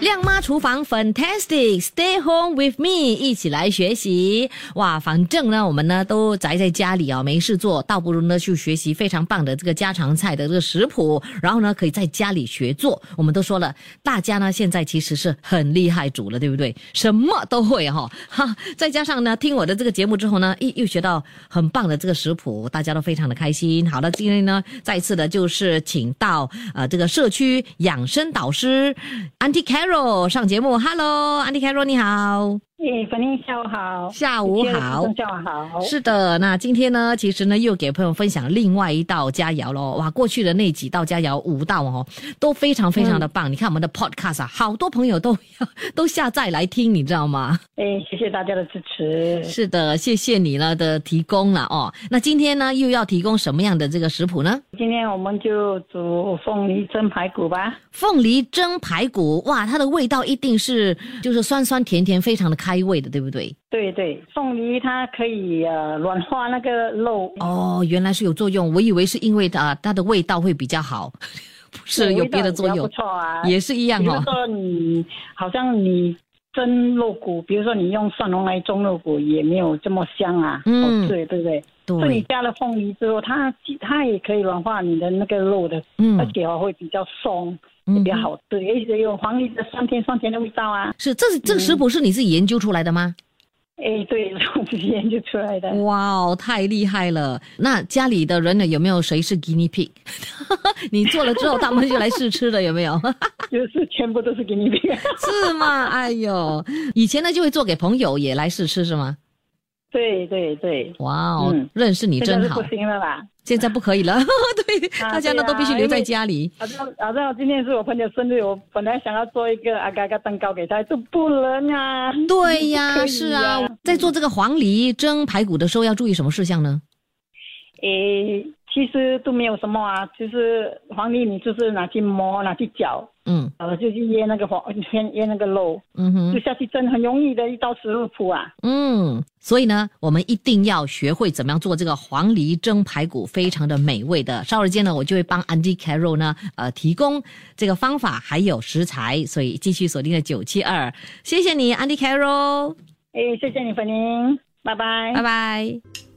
亮妈厨房 Fantastic，Stay home with me，一起来学习哇！反正呢，我们呢都宅在家里啊，没事做，倒不如呢去学习非常棒的这个家常菜的这个食谱，然后呢可以在家里学做。我们都说了，大家呢现在其实是很厉害煮了，对不对？什么都会哈哈！再加上呢，听我的这个节目之后呢，又又学到很棒的这个食谱，大家都非常的开心。好了，今天呢再次的就是请到呃这个社区养生导师 Auntie Carol。上节目，Hello，安迪凯罗，你好。哎，粉玲，下午好。下午好。下午好。是的，那今天呢，其实呢，又给朋友分享另外一道佳肴喽。哇，过去的那几道佳肴五道哦，都非常非常的棒。你看我们的 Podcast 啊，好多朋友都要 都下载来听，你知道吗？哎，谢谢大家的支持。是的，谢谢你了的提供了哦。那今天呢，又要提供什么样的这个食谱呢？今天我们就煮凤梨蒸排骨吧。凤梨蒸排骨，哇，它的味道一定是就是酸酸甜甜，非常的。开胃的对不对？对对，凤梨它可以呃软化那个肉。哦，原来是有作用，我以为是因为它它的味道会比较好，不是有别的作用。不错啊，也是一样哦。比如说你好像你蒸肉骨，比如说你用蒜蓉来蒸肉骨，也没有这么香啊。嗯，对对不对？对。所以你加了凤梨之后，它它也可以软化你的那个肉的，嗯，而且会比较松。比较好吃，而且有黄梨的酸甜酸甜的味道啊！是，这是这个食谱是你自己研究出来的吗？哎，对，我自己研究出来的。哇哦，太厉害了！那家里的人呢？有没有谁是 guinea pig？你做了之后，他们就来试吃了，有没有？就是全部都是 guinea pig。是吗？哎呦，以前呢就会做给朋友也来试吃，是吗？对对对，哇哦，认识你真好。不行了吧，现在不可以了。对，大家呢都必须留在家里。好像好像今天是我朋友生日，我本来想要做一个阿嘎嘎蛋糕给他，就不能啊。对呀，是啊，在做这个黄梨蒸排骨的时候要注意什么事项呢？诶。其实都没有什么啊，就是黄梨，你就是拿去磨，拿去搅，嗯，好了就去腌那个黄，腌腌那个肉，嗯哼，就下去蒸，很容易的一道食谱啊。嗯，所以呢，我们一定要学会怎么样做这个黄梨蒸排骨，非常的美味的。稍后间呢，我就会帮 Andy Carol 呢，呃，提供这个方法还有食材，所以继续锁定了九七二，谢谢你，Andy Carol。哎，谢谢你，粉玲，拜拜，拜拜。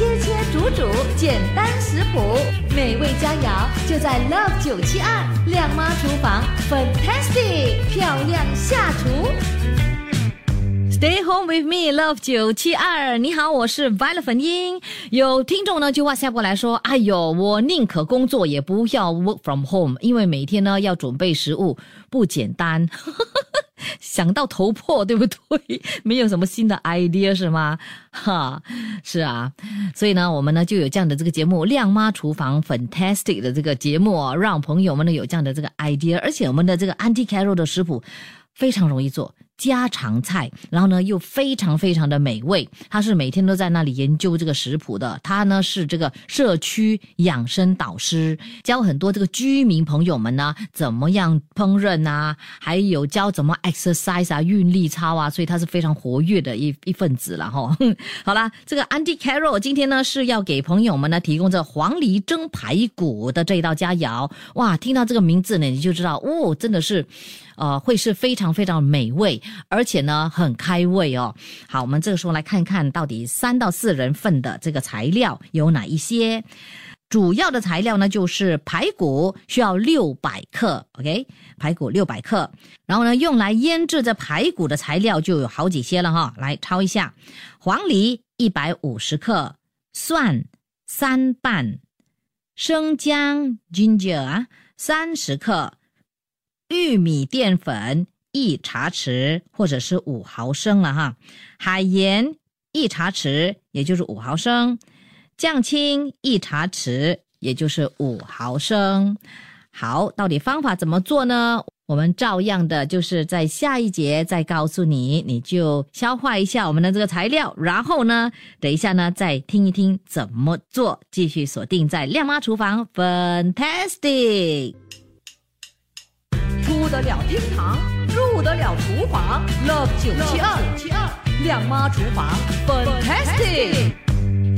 切切煮煮，简单食谱，美味佳肴就在 Love 九七二靓妈厨房，Fantastic 漂亮下厨。Stay home with me, Love 九七二。你好，我是 Violet 粉英。有听众呢就话下过来说：“哎呦，我宁可工作也不要 work from home，因为每天呢要准备食物不简单。” 想到头破，对不对？没有什么新的 idea 是吗？哈，是啊，所以呢，我们呢就有这样的这个节目《亮妈厨房 Fantastic》的这个节目，让朋友们呢有这样的这个 idea，而且我们的这个 Auntie Carol 的食谱非常容易做。家常菜，然后呢又非常非常的美味。他是每天都在那里研究这个食谱的。他呢是这个社区养生导师，教很多这个居民朋友们呢怎么样烹饪啊，还有教怎么 exercise 啊，运力操啊。所以他是非常活跃的一一份子了哈。好啦，这个 Andy Carol 今天呢是要给朋友们呢提供这黄梨蒸排骨的这一道佳肴。哇，听到这个名字呢，你就知道哦，真的是。呃，会是非常非常美味，而且呢很开胃哦。好，我们这个时候来看看到底三到四人份的这个材料有哪一些。主要的材料呢就是排骨需要六百克，OK，排骨六百克。然后呢，用来腌制这排骨的材料就有好几些了哈。来抄一下：黄梨一百五十克，蒜三瓣，生姜 ginger 啊三十克。玉米淀粉一茶匙，或者是五毫升了哈。海盐一茶匙，也就是五毫升。酱青一茶匙，也就是五毫升。好，到底方法怎么做呢？我们照样的，就是在下一节再告诉你，你就消化一下我们的这个材料，然后呢，等一下呢再听一听怎么做。继续锁定在亮妈厨房，Fantastic。出得了厅堂，得了厨房，Love 九七二。亮妈厨房，Fantastic。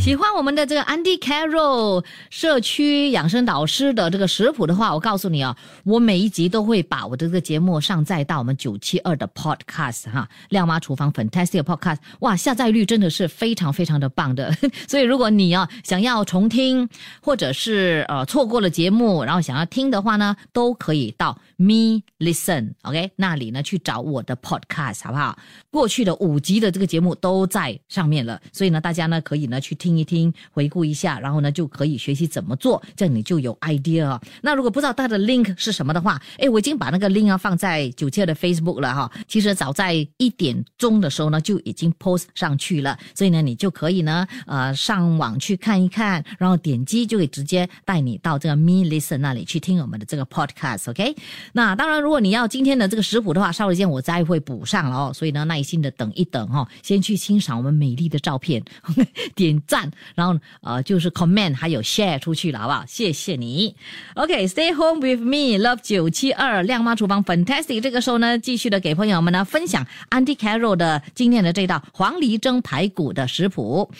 喜欢我们的这个 Andy Carroll 社区养生导师的这个食谱的话，我告诉你哦，我每一集都会把我的这个节目上载到我们九七二的 Podcast 哈，亮妈厨房 Fantastic Podcast，哇，下载率真的是非常非常的棒的。所以如果你啊想要重听，或者是呃错过了节目，然后想要听的话呢，都可以到 Me Listen OK 那里呢去找我的 Podcast 好不好？过去的五集的这个节目都在上面了，所以呢，大家呢可以呢去听。听一听，回顾一下，然后呢就可以学习怎么做，这样你就有 idea。那如果不知道它的 link 是什么的话，哎，我已经把那个 link 啊放在九七的 Facebook 了哈。其实早在一点钟的时候呢就已经 post 上去了，所以呢你就可以呢呃上网去看一看，然后点击就可以直接带你到这个 Me Listen 那里去听我们的这个 podcast。OK，那当然如果你要今天的这个食谱的话，稍微间我再会补上了哦。所以呢耐心的等一等哈，先去欣赏我们美丽的照片，点赞。然后呃，就是 comment 还有 share 出去了，好不好？谢谢你。OK，stay home with me，love 九七二亮妈厨房 fantastic。这个时候呢，继续的给朋友们呢分享 Andy Carroll 的今天的这道黄梨蒸排骨的食谱。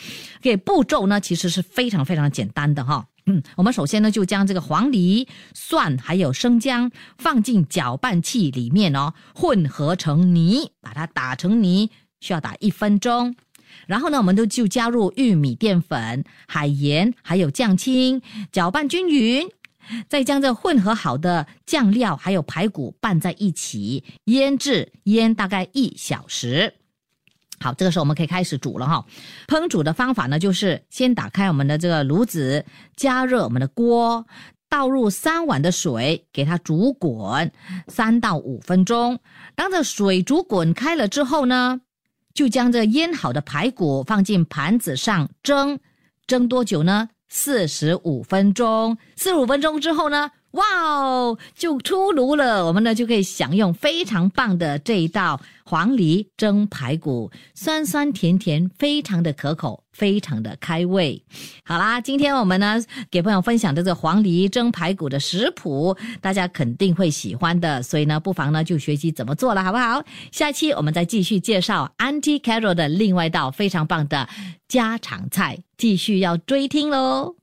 给步骤呢，其实是非常非常简单的哈。嗯，我们首先呢就将这个黄梨、蒜还有生姜放进搅拌器里面哦，混合成泥，把它打成泥，需要打一分钟。然后呢，我们都就加入玉米淀粉、海盐，还有酱青，搅拌均匀，再将这混合好的酱料还有排骨拌在一起，腌制腌大概一小时。好，这个时候我们可以开始煮了哈。烹煮的方法呢，就是先打开我们的这个炉子，加热我们的锅，倒入三碗的水，给它煮滚三到五分钟。当这水煮滚开了之后呢？就将这腌好的排骨放进盘子上蒸，蒸多久呢？四十五分钟。四十五分钟之后呢？哇哦，就出炉了，我们呢就可以享用非常棒的这一道黄梨蒸排骨，酸酸甜甜，非常的可口，非常的开胃。好啦，今天我们呢给朋友分享的这个黄梨蒸排骨的食谱，大家肯定会喜欢的，所以呢不妨呢就学习怎么做了，好不好？下期我们再继续介绍 Auntie Carol 的另外一道非常棒的家常菜，继续要追听喽。